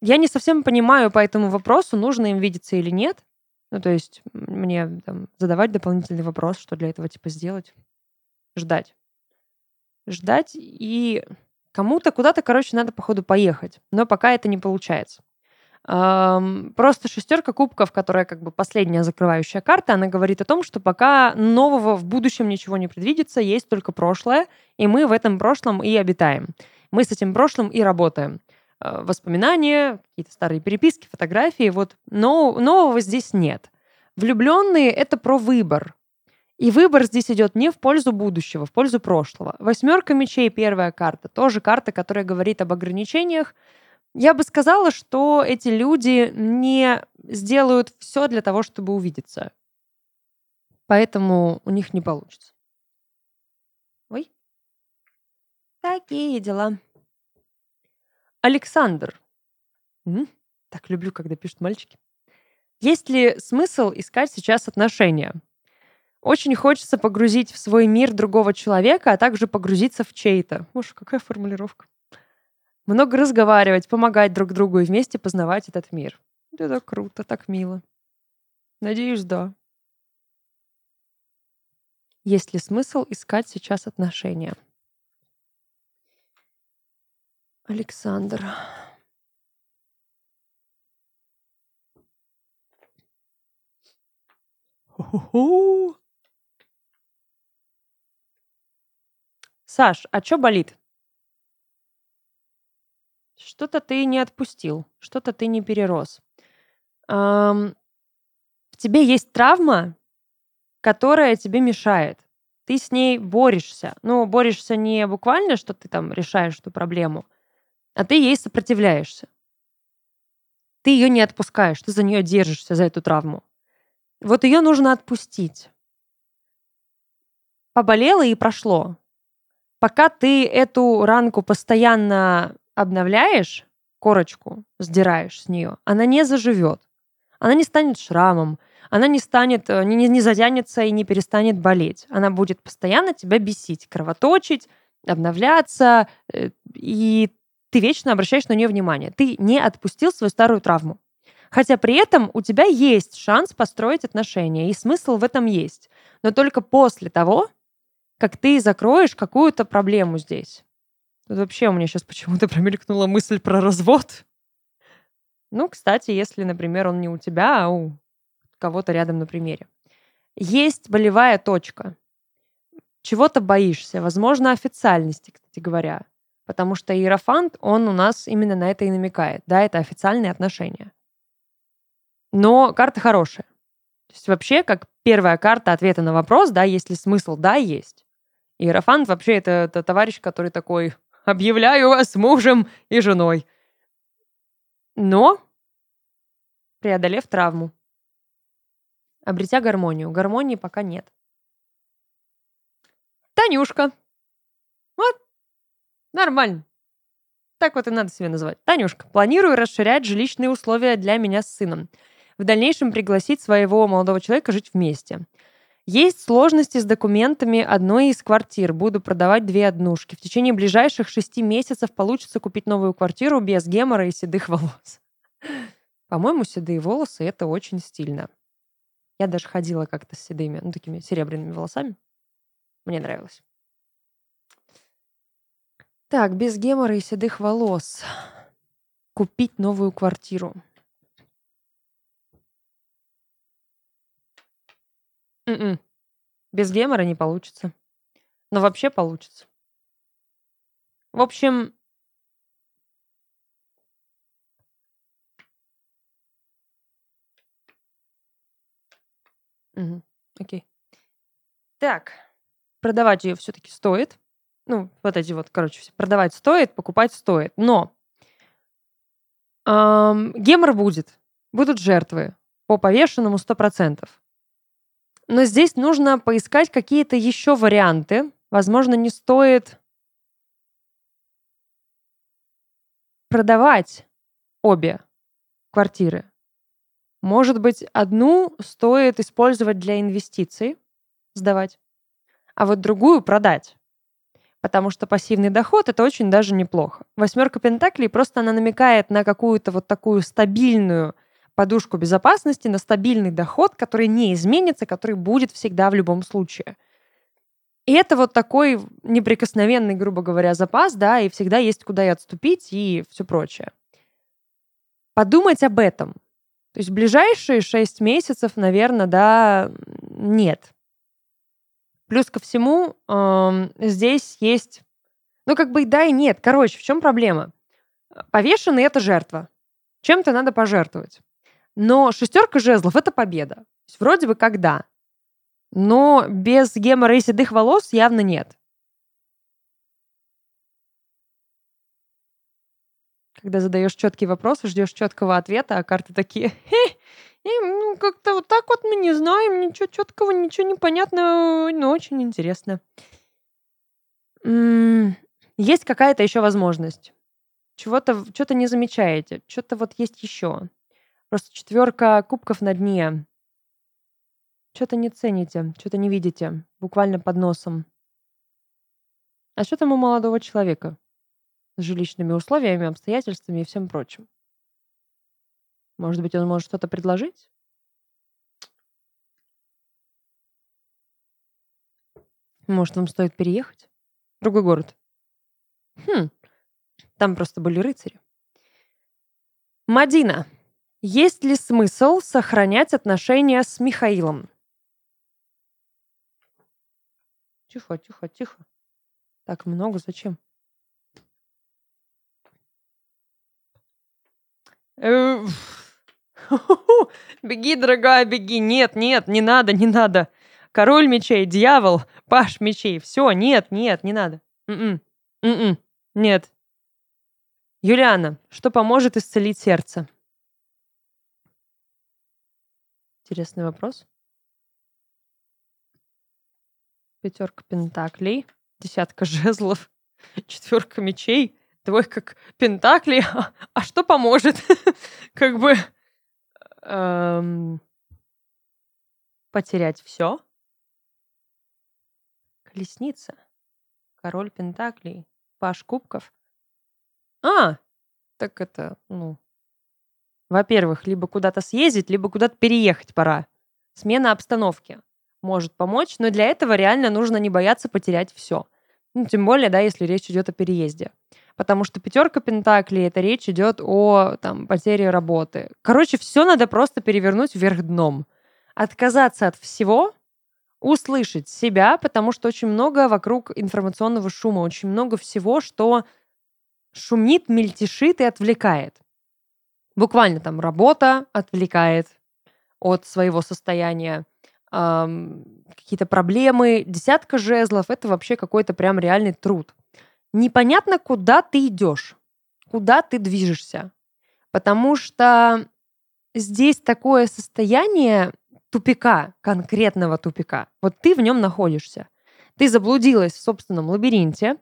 я не совсем понимаю по этому вопросу, нужно им видеться или нет. Ну, то есть мне там, задавать дополнительный вопрос, что для этого типа сделать. Ждать. Ждать и кому-то куда-то, короче, надо, походу, поехать. Но пока это не получается. Просто шестерка кубков, которая как бы последняя закрывающая карта, она говорит о том, что пока нового в будущем ничего не предвидится, есть только прошлое, и мы в этом прошлом и обитаем. Мы с этим прошлым и работаем. Э, воспоминания, какие-то старые переписки, фотографии. Вот но, нового здесь нет. Влюбленные — это про выбор. И выбор здесь идет не в пользу будущего, в пользу прошлого. Восьмерка мечей, первая карта, тоже карта, которая говорит об ограничениях. Я бы сказала, что эти люди не сделают все для того, чтобы увидеться. Поэтому у них не получится. Ой. Такие дела. Александр. М? Так люблю, когда пишут мальчики. Есть ли смысл искать сейчас отношения? Очень хочется погрузить в свой мир другого человека, а также погрузиться в чей-то. Боже, какая формулировка. Много разговаривать, помогать друг другу и вместе познавать этот мир. Это круто, так мило. Надеюсь, да. Есть ли смысл искать сейчас отношения? Александр. Хо-хо-хо. Саш, а что болит? Что-то ты не отпустил, что-то ты не перерос. Ам, в тебе есть травма, которая тебе мешает. Ты с ней борешься. Ну, борешься не буквально, что ты там решаешь эту проблему, а ты ей сопротивляешься. Ты ее не отпускаешь, ты за нее держишься, за эту травму. Вот ее нужно отпустить. Поболело и прошло. Пока ты эту ранку постоянно обновляешь, корочку сдираешь с нее, она не заживет. Она не станет шрамом, она не станет, э, не, не затянется и не перестанет болеть. Она будет постоянно тебя бесить, кровоточить, обновляться, э, и ты вечно обращаешь на нее внимание. Ты не отпустил свою старую травму. Хотя при этом у тебя есть шанс построить отношения, и смысл в этом есть. Но только после того, как ты закроешь какую-то проблему здесь. Тут вообще у меня сейчас почему-то промелькнула мысль про развод. Ну, кстати, если, например, он не у тебя, а у кого-то рядом на примере. Есть болевая точка. Чего-то боишься, возможно, официальности, кстати говоря. Потому что иерофант, он у нас именно на это и намекает. Да, это официальные отношения. Но карта хорошая. То есть вообще, как первая карта ответа на вопрос, да, есть ли смысл? Да, есть. Иерофант вообще это, это товарищ, который такой, объявляю вас мужем и женой. Но, преодолев травму, обретя гармонию. Гармонии пока нет. Танюшка. Вот, нормально. Так вот и надо себя называть. Танюшка, планирую расширять жилищные условия для меня с сыном. В дальнейшем пригласить своего молодого человека жить вместе. Есть сложности с документами одной из квартир. Буду продавать две однушки. В течение ближайших шести месяцев получится купить новую квартиру без гемора и седых волос. По-моему, седые волосы — это очень стильно. Я даже ходила как-то с седыми, ну, такими серебряными волосами. Мне нравилось. Так, без гемора и седых волос. Купить новую квартиру. М-м. Без гемора не получится. Но вообще получится. В общем, Мгм. Окей. Так, продавать ее все-таки стоит. Ну, вот эти вот, короче, все. Продавать стоит, покупать стоит. Но ам, гемор будет. Будут жертвы. По повешенному 100%. Но здесь нужно поискать какие-то еще варианты. Возможно, не стоит продавать обе квартиры. Может быть, одну стоит использовать для инвестиций, сдавать, а вот другую продать. Потому что пассивный доход это очень даже неплохо. Восьмерка Пентаклей просто она намекает на какую-то вот такую стабильную подушку безопасности, на стабильный доход, который не изменится, который будет всегда в любом случае. И это вот такой неприкосновенный, грубо говоря, запас, да, и всегда есть куда и отступить, и все прочее. Подумать об этом. То есть ближайшие 6 месяцев, наверное, да, нет. Плюс ко всему, э, здесь есть, ну, как бы и да, и нет. Короче, в чем проблема? Повешенный — это жертва. Чем-то надо пожертвовать. Но шестерка жезлов — это победа. Вроде бы как да. Но без гемора и седых волос явно нет. Когда задаешь четкий вопрос, ждешь четкого ответа, а карты такие, и, ну, как-то вот так вот мы не знаем, ничего четкого, ничего не понятно, но очень интересно. Есть какая-то еще возможность. Чего-то что-то не замечаете, что-то вот есть еще. Просто четверка кубков на дне. Что-то не цените, что-то не видите, буквально под носом. А что там у молодого человека? С жилищными условиями, обстоятельствами и всем прочим. Может быть, он может что-то предложить? Может, вам стоит переехать? В другой город? Хм, там просто были рыцари. Мадина. Есть ли смысл сохранять отношения с Михаилом? Тихо, тихо, тихо. Так много зачем? Э, беги, дорогая, беги. Нет, нет, не надо, не надо. Король мечей, дьявол, паш мечей. Все, нет, нет, не надо. М-м, м-м, нет. Юлиана, что поможет исцелить сердце? Интересный вопрос. Пятерка пентаклей, десятка жезлов, четверка мечей, двойка пентаклей. А, а что поможет? как бы эм, потерять все. Колесница. Король Пентаклей. Паш Кубков. А, так это, ну, во-первых, либо куда-то съездить, либо куда-то переехать пора. Смена обстановки может помочь, но для этого реально нужно не бояться потерять все. Ну, тем более, да, если речь идет о переезде. Потому что пятерка пентаклей, это речь идет о там, потере работы. Короче, все надо просто перевернуть вверх дном. Отказаться от всего, услышать себя, потому что очень много вокруг информационного шума, очень много всего, что шумит, мельтешит и отвлекает. Буквально там работа отвлекает от своего состояния, эм, какие-то проблемы, десятка жезлов, это вообще какой-то прям реальный труд. Непонятно, куда ты идешь, куда ты движешься, потому что здесь такое состояние тупика, конкретного тупика. Вот ты в нем находишься. Ты заблудилась в собственном лабиринте,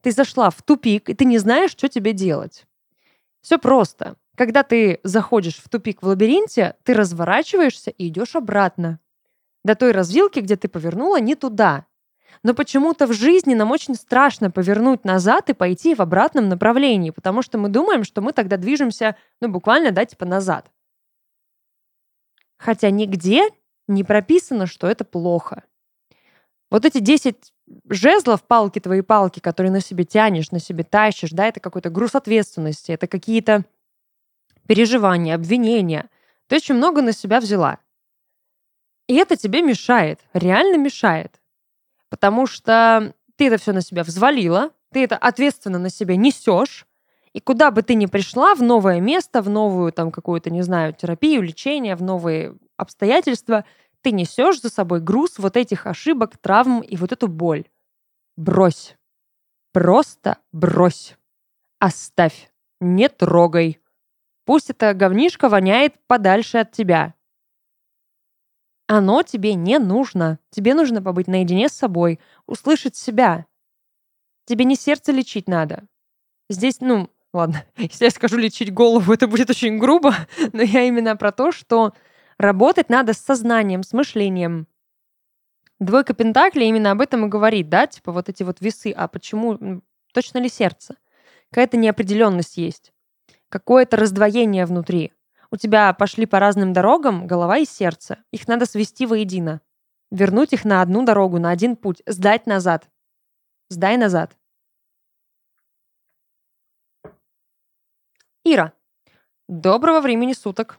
ты зашла в тупик, и ты не знаешь, что тебе делать. Все просто. Когда ты заходишь в тупик в лабиринте, ты разворачиваешься и идешь обратно. До той развилки, где ты повернула, не туда. Но почему-то в жизни нам очень страшно повернуть назад и пойти в обратном направлении, потому что мы думаем, что мы тогда движемся, ну, буквально, да, типа назад. Хотя нигде не прописано, что это плохо. Вот эти 10 жезлов, палки твои палки, которые на себе тянешь, на себе тащишь, да, это какой-то груз ответственности, это какие-то переживания, обвинения. Ты очень много на себя взяла. И это тебе мешает, реально мешает. Потому что ты это все на себя взвалила, ты это ответственно на себя несешь, и куда бы ты ни пришла, в новое место, в новую там какую-то, не знаю, терапию, лечение, в новые обстоятельства, ты несешь за собой груз вот этих ошибок, травм и вот эту боль. Брось. Просто брось. Оставь. Не трогай. Пусть это говнишко воняет подальше от тебя. Оно тебе не нужно. Тебе нужно побыть наедине с собой, услышать себя. Тебе не сердце лечить надо. Здесь, ну, ладно, если я скажу лечить голову, это будет очень грубо, но я именно про то, что работать надо с сознанием, с мышлением. Двойка Пентаклей именно об этом и говорит, да, типа вот эти вот весы, а почему, точно ли сердце? Какая-то неопределенность есть какое-то раздвоение внутри. У тебя пошли по разным дорогам голова и сердце. Их надо свести воедино. Вернуть их на одну дорогу, на один путь. Сдать назад. Сдай назад. Ира. Доброго времени суток.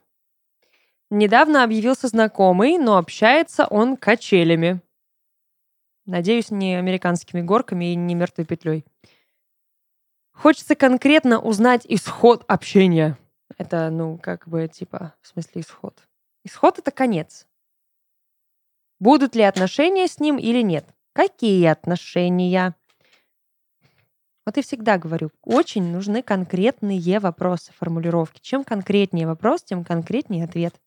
Недавно объявился знакомый, но общается он качелями. Надеюсь, не американскими горками и не мертвой петлей. Хочется конкретно узнать исход общения. Это, ну, как бы, типа, в смысле исход. Исход — это конец. Будут ли отношения с ним или нет? Какие отношения? Вот и всегда говорю, очень нужны конкретные вопросы, формулировки. Чем конкретнее вопрос, тем конкретнее ответ.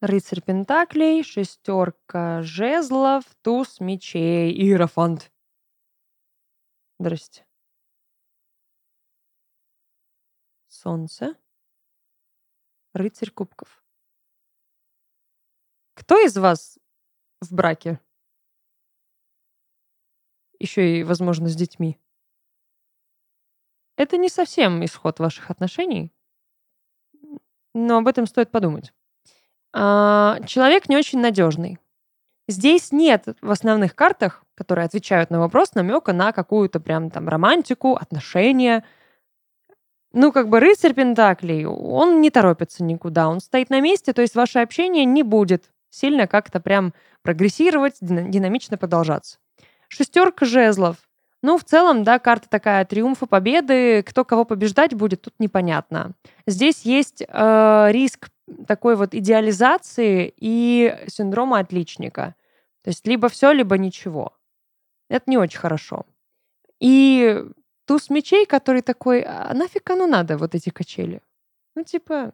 Рыцарь Пентаклей, шестерка жезлов, туз мечей, иерофант. Здрасте. Солнце. Рыцарь кубков. Кто из вас в браке? Еще и, возможно, с детьми. Это не совсем исход ваших отношений, но об этом стоит подумать. А, человек не очень надежный. Здесь нет в основных картах, которые отвечают на вопрос, намека на какую-то прям там романтику, отношения. Ну, как бы рыцарь Пентаклей, он не торопится никуда, он стоит на месте, то есть ваше общение не будет сильно как-то прям прогрессировать, динамично продолжаться. Шестерка жезлов. Ну, в целом, да, карта такая триумфа, победы. Кто кого побеждать будет, тут непонятно. Здесь есть э, риск такой вот идеализации и синдрома отличника. То есть либо все, либо ничего. Это не очень хорошо. И туз мечей, который такой, а нафиг оно надо, вот эти качели? Ну, типа,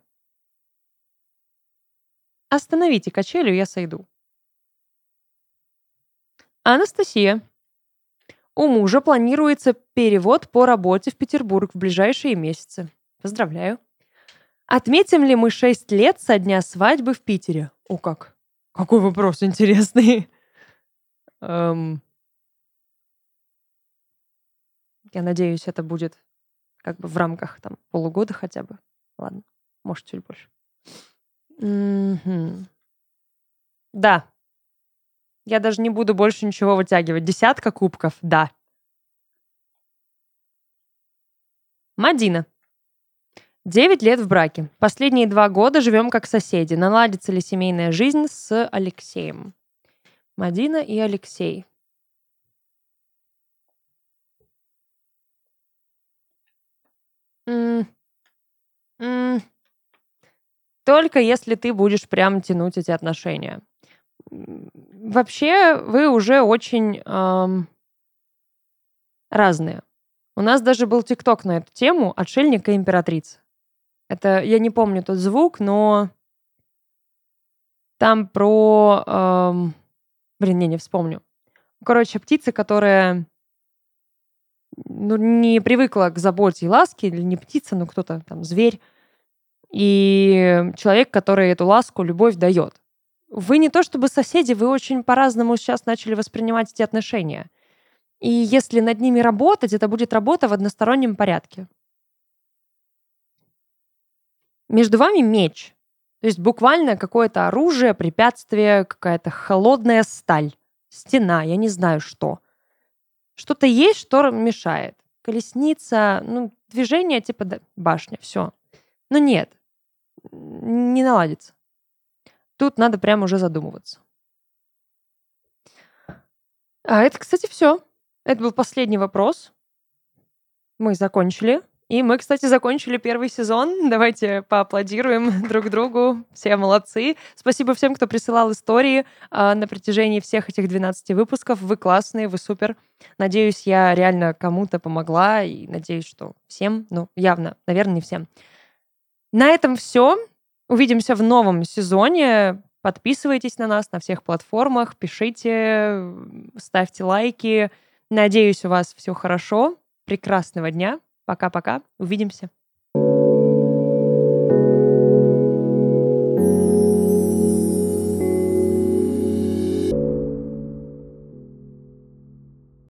остановите качелю, я сойду. Анастасия. У мужа планируется перевод по работе в Петербург в ближайшие месяцы. Поздравляю. Отметим ли мы 6 лет со дня свадьбы в Питере? О, как. Какой вопрос интересный. Эм... Я надеюсь, это будет как бы в рамках там полугода хотя бы. Ладно, может, чуть больше. Угу. Да. Я даже не буду больше ничего вытягивать. Десятка кубков, да. Мадина. Девять лет в браке. Последние два года живем как соседи. Наладится ли семейная жизнь с Алексеем? Мадина и Алексей. М -м только если ты будешь прям тянуть эти отношения. Вообще, вы уже очень эм, разные. У нас даже был ТикТок на эту тему «Отшельник и императрица». Это, я не помню тот звук, но там про... Эм, блин, не, не вспомню. Короче, птица, которая ну, не привыкла к заботе и ласке, или не птица, но кто-то там, зверь, и человек, который эту ласку, любовь дает. Вы не то чтобы соседи, вы очень по-разному сейчас начали воспринимать эти отношения. И если над ними работать, это будет работа в одностороннем порядке. Между вами меч. То есть буквально какое-то оружие, препятствие, какая-то холодная сталь, стена, я не знаю что. Что-то есть, что мешает. Колесница, ну, движение типа башня, все. Но нет, не наладится. Тут надо прямо уже задумываться. А это, кстати, все. Это был последний вопрос. Мы закончили. И мы, кстати, закончили первый сезон. Давайте поаплодируем друг другу. Все молодцы. Спасибо всем, кто присылал истории э, на протяжении всех этих 12 выпусков. Вы классные, вы супер. Надеюсь, я реально кому-то помогла. И надеюсь, что всем, ну, явно, наверное, не всем. На этом все. Увидимся в новом сезоне. Подписывайтесь на нас на всех платформах, пишите, ставьте лайки. Надеюсь, у вас все хорошо. Прекрасного дня. Пока-пока. Увидимся.